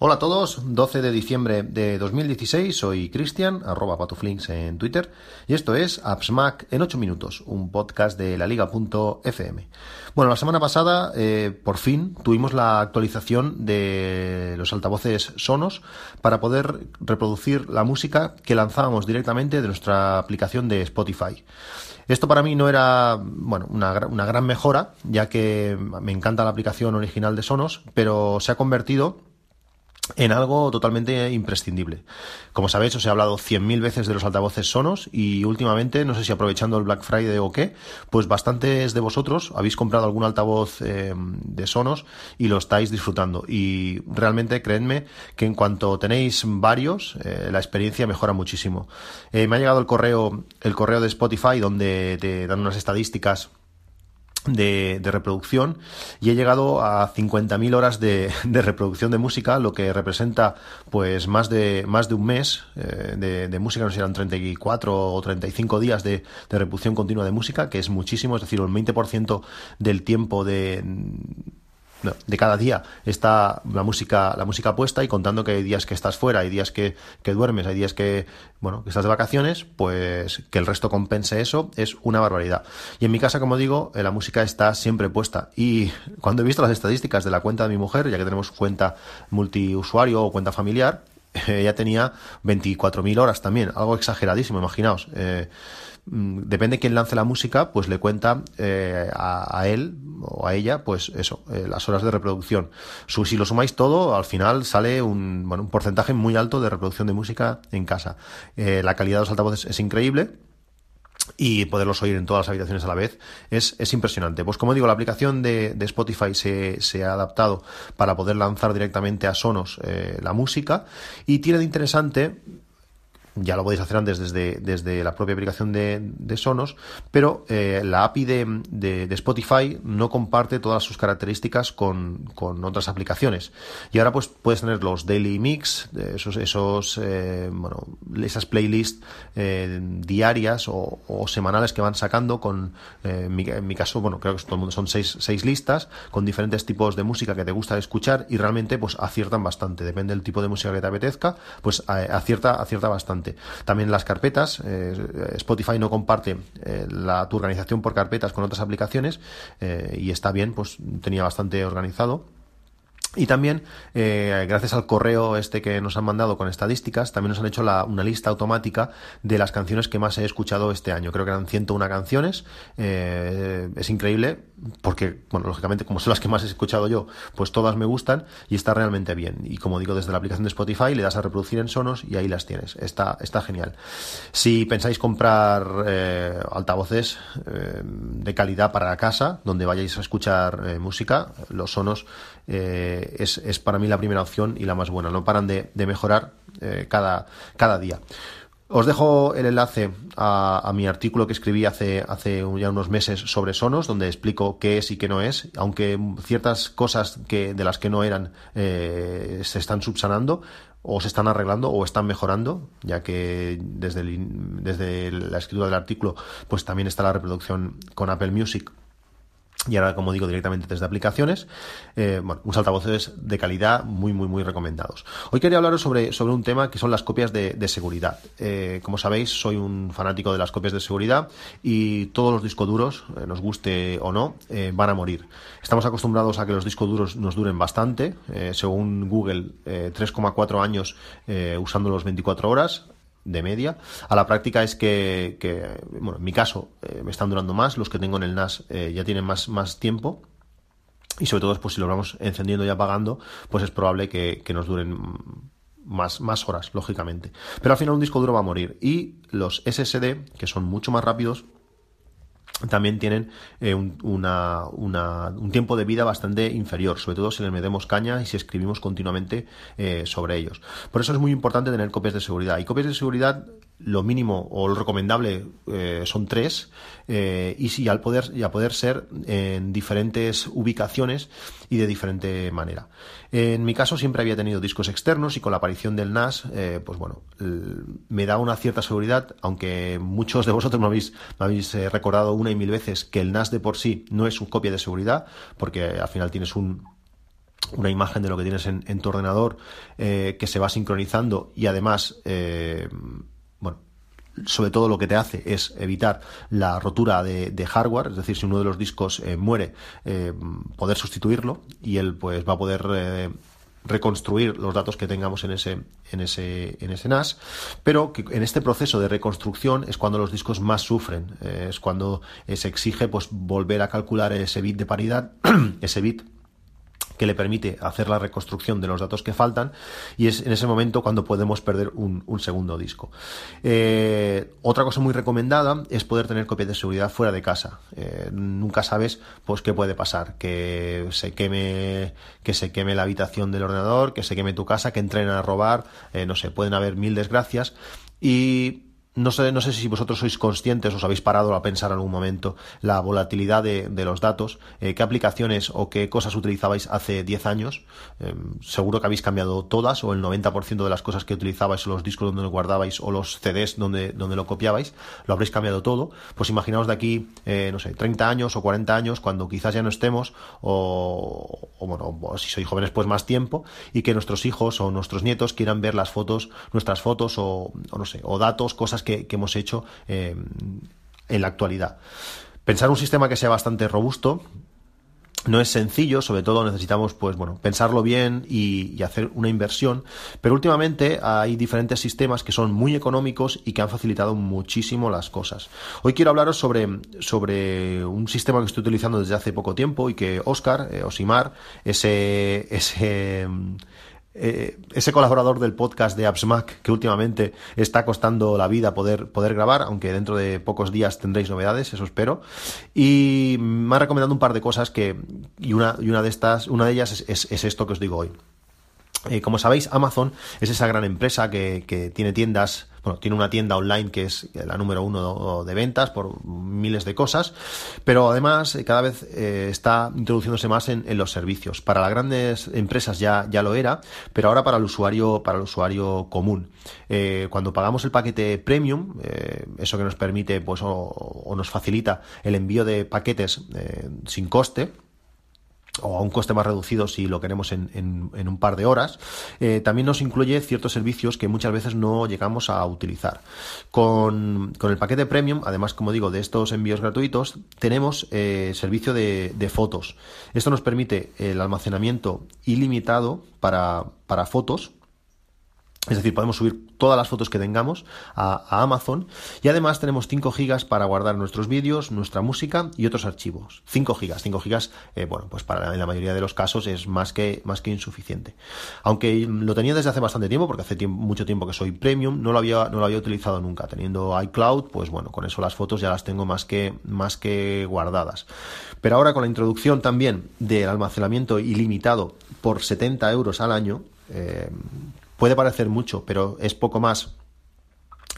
Hola a todos, 12 de diciembre de 2016, soy Cristian, arroba patuflinks en Twitter, y esto es AppsMac en 8 minutos, un podcast de la liga.fm. Bueno, la semana pasada, eh, por fin, tuvimos la actualización de los altavoces Sonos para poder reproducir la música que lanzábamos directamente de nuestra aplicación de Spotify. Esto para mí no era, bueno, una, una gran mejora, ya que me encanta la aplicación original de Sonos, pero se ha convertido en algo totalmente imprescindible. Como sabéis, os he hablado cien mil veces de los altavoces Sonos y últimamente, no sé si aprovechando el Black Friday o qué, pues bastantes de vosotros habéis comprado algún altavoz eh, de Sonos y lo estáis disfrutando. Y realmente, creedme que en cuanto tenéis varios, eh, la experiencia mejora muchísimo. Eh, me ha llegado el correo, el correo de Spotify donde te dan unas estadísticas de, reproducción y he llegado a 50.000 horas de, reproducción de música, lo que representa pues más de, más de un mes eh, de, música, no sé, eran 34 o 35 días de, de reproducción continua de música, que es muchísimo, es decir, el 20% del tiempo de de cada día está la música, la música puesta y contando que hay días que estás fuera, hay días que, que, duermes, hay días que, bueno, que estás de vacaciones, pues que el resto compense eso es una barbaridad. Y en mi casa, como digo, eh, la música está siempre puesta. Y cuando he visto las estadísticas de la cuenta de mi mujer, ya que tenemos cuenta multiusuario o cuenta familiar, ella tenía 24.000 horas también, algo exageradísimo, imaginaos. Eh, depende de quién lance la música, pues le cuenta eh, a, él o a ella, pues eso, eh, las horas de reproducción. si lo sumáis todo, al final sale un, bueno, un porcentaje muy alto de reproducción de música en casa. la calidad de los altavoces es increíble y poderlos oír en todas las habitaciones a la vez es, es impresionante. Pues como digo, la aplicación de, Spotify se, se, ha adaptado para poder lanzar directamente a Sonos eh, la música y tiene de interesante ya lo podéis hacer antes desde, desde la propia aplicación de, de Sonos, pero eh, la API de, de, Spotify no comparte todas sus características con, con, otras aplicaciones. Y ahora pues puedes tener los daily mix, esos, esos eh, bueno, esas playlists eh, diarias o, semanales que van sacando con, eh, en mi, en, mi, caso, bueno, creo que todo el mundo son seis, seis listas con diferentes tipos de música que te gusta escuchar y realmente pues aciertan bastante. Depende del tipo de música que te apetezca, pues acierta, acierta bastante. También las carpetas, eh, Spotify no comparte eh, la, tu organización por carpetas con otras aplicaciones eh, y está bien, pues tenía bastante organizado. Y también, eh, gracias al correo este que nos han mandado con estadísticas, también nos han hecho la, una lista automática de las canciones que más he escuchado este año. Creo que eran 101 canciones. Eh, es increíble porque, bueno, lógicamente, como son las que más he escuchado yo, pues todas me gustan y está realmente bien. Y como digo, desde la aplicación de Spotify le das a reproducir en Sonos y ahí las tienes. Está, está genial. Si pensáis comprar eh, altavoces eh, de calidad para la casa, donde vayáis a escuchar eh, música, los Sonos es, es, para mí la primera opción y la más buena. No paran de, de mejorar eh, cada, cada día. Os dejo el enlace a, a, mi artículo que escribí hace, hace ya unos meses sobre Sonos, donde explico qué es y qué no es, aunque ciertas cosas que, de las que no eran eh, se están subsanando o se están arreglando o están mejorando, ya que desde, el, desde la escritura del artículo pues también está la reproducción con Apple Music y ahora, como digo, directamente desde aplicaciones, eh, bueno, unos altavoces de calidad muy, muy, muy recomendados. Hoy quería hablaros sobre, sobre un tema que son las copias de, seguridad. Eh, como sabéis, soy un fanático de las copias de seguridad y todos los discos duros, eh, nos guste o no, eh, van a morir. Estamos acostumbrados a que los discos duros nos duren bastante, según Google, 3,4 años usándolos 24 horas de media. A la práctica es que, que bueno, en mi caso, eh, me están durando más, los que tengo en el NAS eh, ya tienen más, más tiempo. Y sobre todo, pues si lo vamos encendiendo y apagando, pues es probable que, que nos duren más, más horas, lógicamente. Pero al final un disco duro va a morir. Y los SSD, que son mucho más rápidos, también tienen eh, un, una, una, un, tiempo de vida bastante inferior, sobre todo si les metemos caña y si escribimos continuamente eh, sobre ellos. Por eso es muy importante tener copias de seguridad. Y copias de seguridad lo mínimo o lo recomendable eh, son tres eh, y si al poder y a poder ser en diferentes ubicaciones y de diferente manera. En mi caso siempre había tenido discos externos y con la aparición del NAS eh, pues bueno me da una cierta seguridad aunque muchos de vosotros me habéis, me habéis recordado una y mil veces que el NAS de por sí no es un copia de seguridad porque al final tienes un una imagen de lo que tienes en, tu ordenador que se va sincronizando y además, sobre todo lo que te hace es evitar la rotura de, hardware, es decir, si uno de los discos eh, muere, poder sustituirlo y él pues va a poder reconstruir los datos que tengamos en ese, en ese, en ese NAS, pero que en este proceso de reconstrucción es cuando los discos más sufren, es cuando se exige pues volver a calcular ese bit de paridad, ese bit que le permite hacer la reconstrucción de los datos que faltan y es en ese momento cuando podemos perder un, segundo disco. Eh, otra cosa muy recomendada es poder tener copias de seguridad fuera de casa. Eh, nunca sabes pues qué puede pasar, que se queme que se queme la habitación del ordenador, que se queme tu casa, que entren a robar, eh, no sé, pueden haber mil desgracias y no sé, no sé si vosotros sois conscientes, os habéis parado a pensar en algún momento la volatilidad de, los datos, eh, qué aplicaciones o qué cosas utilizabais hace 10 años. Em, seguro que habéis cambiado todas o el 90% de las cosas que utilizabais o los discos donde lo guardabais o los CDs donde, donde lo copiabais, lo habréis cambiado todo. Pues imaginaos de aquí, eh, no sé, 30 años o 40 años, cuando quizás ya no estemos o, o bueno, si sois jóvenes pues más tiempo y que nuestros hijos o nuestros nietos quieran ver las fotos, nuestras fotos o, o no sé, o datos, cosas que que, hemos hecho eh, en la actualidad. Pensar un sistema que sea bastante robusto, no es sencillo, sobre todo necesitamos, pues bueno, pensarlo bien y, hacer una inversión. Pero últimamente hay diferentes sistemas que son muy económicos y que han facilitado muchísimo las cosas. Hoy quiero hablaros sobre, sobre un sistema que estoy utilizando desde hace poco tiempo y que Oscar, eh, Osimar, ese, ese eh, ese colaborador del podcast de AppsMac que últimamente está costando la vida poder, poder grabar, aunque dentro de pocos días tendréis novedades, eso espero. Y me ha recomendado un par de cosas que, y una, y una de estas, una de ellas es esto que os digo hoy. Eh, como sabéis, Amazon es esa gran empresa que, tiene tiendas, bueno, tiene una tienda online que es la número uno de ventas por miles de cosas, pero además eh, cada vez eh, está introduciéndose más en, los servicios. Para las grandes empresas ya, ya lo era, pero ahora para el usuario, para el usuario común. cuando pagamos el paquete premium, eso que nos permite, pues, o, nos facilita el envío de paquetes sin coste, o a un coste más reducido si lo queremos en, en, un par de horas, eh, también nos incluye ciertos servicios que muchas veces no llegamos a utilizar. Con, con el paquete premium, además, como digo, de estos envíos gratuitos, tenemos eh, servicio de, de, fotos. Esto nos permite el almacenamiento ilimitado para, para fotos es decir, podemos subir todas las fotos que tengamos a, Amazon y además tenemos 5 gigas para guardar nuestros vídeos, nuestra música y otros archivos. 5 gigas. 5 gigas, eh, bueno, pues para en la mayoría de los casos es más que, más que insuficiente. Aunque lo tenía desde hace bastante tiempo, porque hace mucho tiempo que soy premium, no lo había, no lo había utilizado nunca. Teniendo iCloud, pues bueno, con eso las fotos ya las tengo más que, más que guardadas. Pero ahora con la introducción también del almacenamiento ilimitado por 70 euros al año, eh, Puede parecer mucho, pero es poco más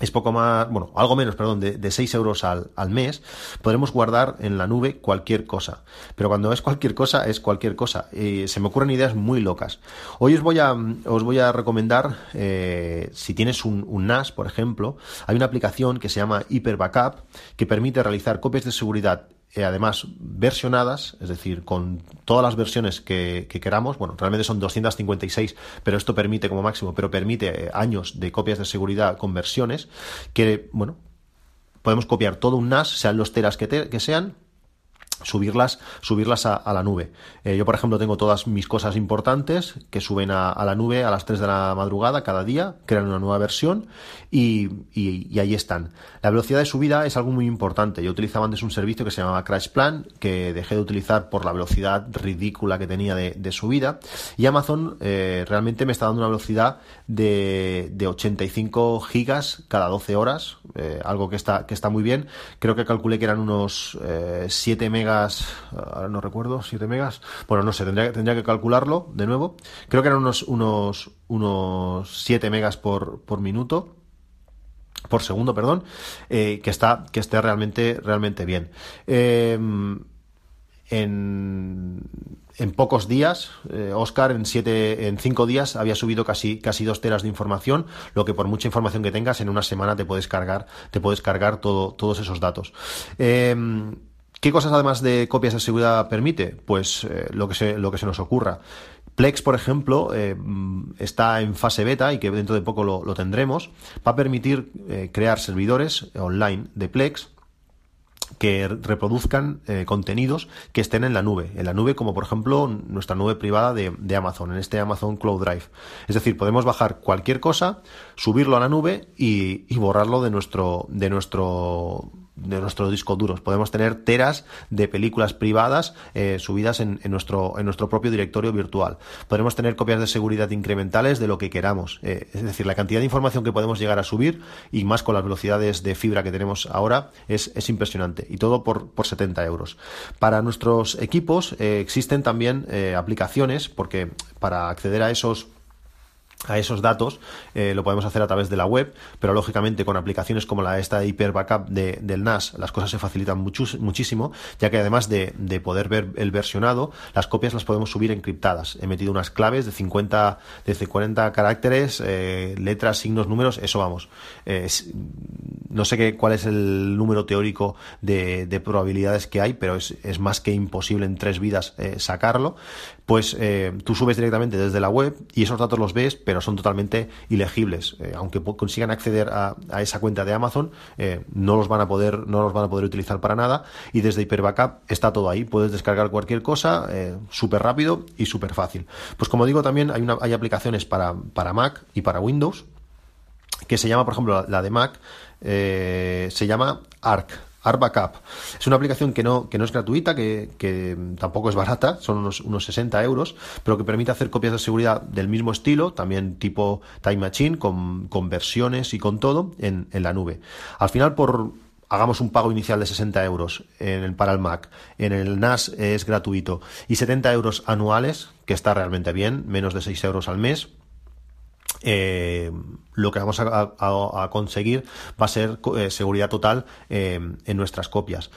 es poco más, bueno, algo menos, perdón, de, de 6 euros al, al, mes, podremos guardar en la nube cualquier cosa. Pero cuando es cualquier cosa, es cualquier cosa. se me ocurren ideas muy locas. Hoy os voy a, os voy a recomendar, eh, si tienes un, un, NAS, por ejemplo, hay una aplicación que se llama Hyper Backup que permite realizar copias de seguridad eh, además versionadas, es decir, con todas las versiones que, queramos, bueno, realmente son 256, pero esto permite como máximo, pero permite eh, años de copias de seguridad con versiones, que, bueno, podemos copiar todo un NAS, sean los teras que, que sean, subirlas, subirlas a, la nube. Eh, yo, por ejemplo, tengo todas mis cosas importantes que suben a, la nube a las 3 de la madrugada cada día, crean una nueva versión y, y, ahí están. La velocidad de subida es algo muy importante. Yo utilizaba antes un servicio que se llamaba Crash Plan, que dejé de utilizar por la velocidad ridícula que tenía de, subida. Y Amazon eh, realmente me está dando una velocidad de, de 85 gigas cada 12 horas, eh, algo que está, que está muy bien. Creo que calculé que eran unos 7 megas ahora no recuerdo, 7 megas, bueno, no sé, tendría, que calcularlo de nuevo. Creo que eran unos, unos, unos 7 megas por, por minuto por segundo, perdón, eh, que está que esté realmente realmente bien. Em, en, en, pocos días, eh, Oscar en siete, en cinco días había subido casi casi dos teras de información, lo que por mucha información que tengas en una semana te puedes cargar te puedes cargar todo, todos esos datos. ¿Qué cosas además de copias de seguridad permite? Pues eh, lo, que se, lo que se nos ocurra. Plex, por ejemplo, eh, está en fase beta y que dentro de poco lo, tendremos. Va a permitir eh, crear servidores online de Plex que reproduzcan contenidos que estén en la nube, en la nube como por ejemplo nuestra nube privada de, de, Amazon, en este Amazon Cloud Drive. Es decir, podemos bajar cualquier cosa, subirlo a la nube y, y borrarlo de nuestro, de nuestro de nuestros discos duros. Podemos tener teras de películas privadas eh, subidas en, nuestro, en nuestro propio directorio virtual. Podemos tener copias de seguridad incrementales de lo que queramos. Eh, es decir, la cantidad de información que podemos llegar a subir y más con las velocidades de fibra que tenemos ahora es, es impresionante. Y todo por, por 70 euros. Para nuestros equipos eh, existen también aplicaciones porque para acceder a esos a esos datos eh, lo podemos hacer a través de la web, pero lógicamente con aplicaciones como la esta Hyper Backup de, del NAS las cosas se facilitan muchísimo, ya que además de, de, poder ver el versionado, las copias las podemos subir encriptadas. He metido unas claves de 50, de 40 caracteres, eh, letras, signos, números, eso vamos. Eh, no sé qué, cuál es el número teórico de, de probabilidades que hay, pero es, es, más que imposible en tres vidas sacarlo. Pues tú subes directamente desde la web y esos datos los ves, pero son totalmente ilegibles. Eh, aunque consigan acceder a, esa cuenta de Amazon, eh, no los van a poder, no los van a poder utilizar para nada. Y desde Hyper Backup está todo ahí. Puedes descargar cualquier cosa eh, súper rápido y súper fácil. Pues como digo, también hay, aplicaciones para, para Mac y para Windows que se llama, por ejemplo, la de Mac, se llama Arc. Backup. Es una aplicación que no, que no es gratuita, que, tampoco es barata, son unos, unos 60 euros, pero que permite hacer copias de seguridad del mismo estilo, también tipo Time Machine, con, con versiones y con todo en, en la nube. Al final, por hagamos un pago inicial de 60 euros en el, para el Mac, en el NAS es gratuito, y 70 euros anuales, que está realmente bien, menos de 6 euros al mes, eh, lo que vamos a, conseguir va a ser eh, seguridad total eh, en nuestras copias.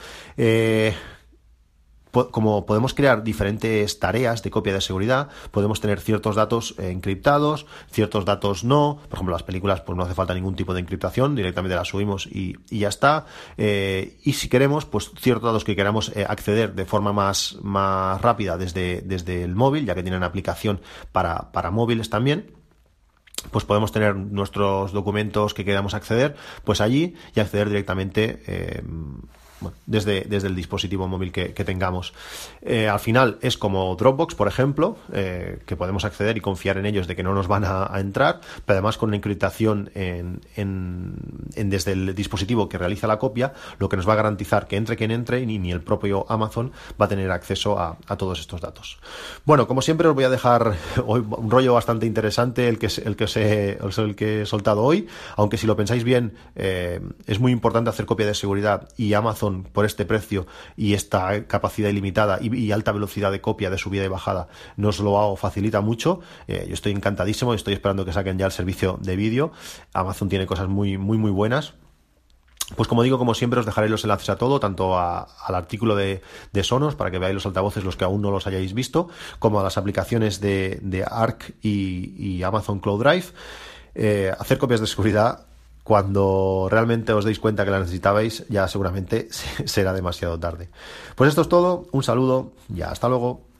como podemos crear diferentes tareas de copia de seguridad, podemos tener ciertos datos encriptados, ciertos datos no. Por ejemplo, las películas, pues no hace falta ningún tipo de encriptación, directamente las subimos y, ya está. y si queremos, pues ciertos datos que queramos acceder de forma más, más rápida desde, desde el móvil, ya que tienen aplicación para, para móviles también pues podemos tener nuestros documentos que queramos acceder, pues allí y acceder directamente eh, desde, desde el dispositivo móvil que, tengamos. Eh, al final es como Dropbox, por ejemplo, eh, que podemos acceder y confiar en ellos de que no nos van a, entrar, pero además con una encriptación en, en, desde el dispositivo que realiza la copia, lo que nos va a garantizar que entre quien entre y ni el propio Amazon va a tener acceso a, todos estos datos. Bueno, como siempre os voy a dejar hoy un rollo bastante interesante el que, el que, os he, el que he soltado hoy, aunque si lo pensáis bien, eh, es muy importante hacer copia de seguridad y Amazon por este precio y esta capacidad ilimitada y, alta velocidad de copia de subida y bajada nos lo hago, facilita mucho. Eh, yo estoy encantadísimo y estoy esperando que saquen ya el servicio de vídeo. Amazon tiene cosas muy, muy, muy buenas. Pues como digo, como siempre, os dejaré los enlaces a todo, tanto al artículo de, Sonos, para que veáis los altavoces, los que aún no los hayáis visto, como a las aplicaciones de, ARC y, Amazon Cloud Drive. Eh, hacer copias de seguridad cuando realmente os deis cuenta que la necesitabais, ya seguramente será demasiado tarde. Pues esto es todo, un saludo y hasta luego.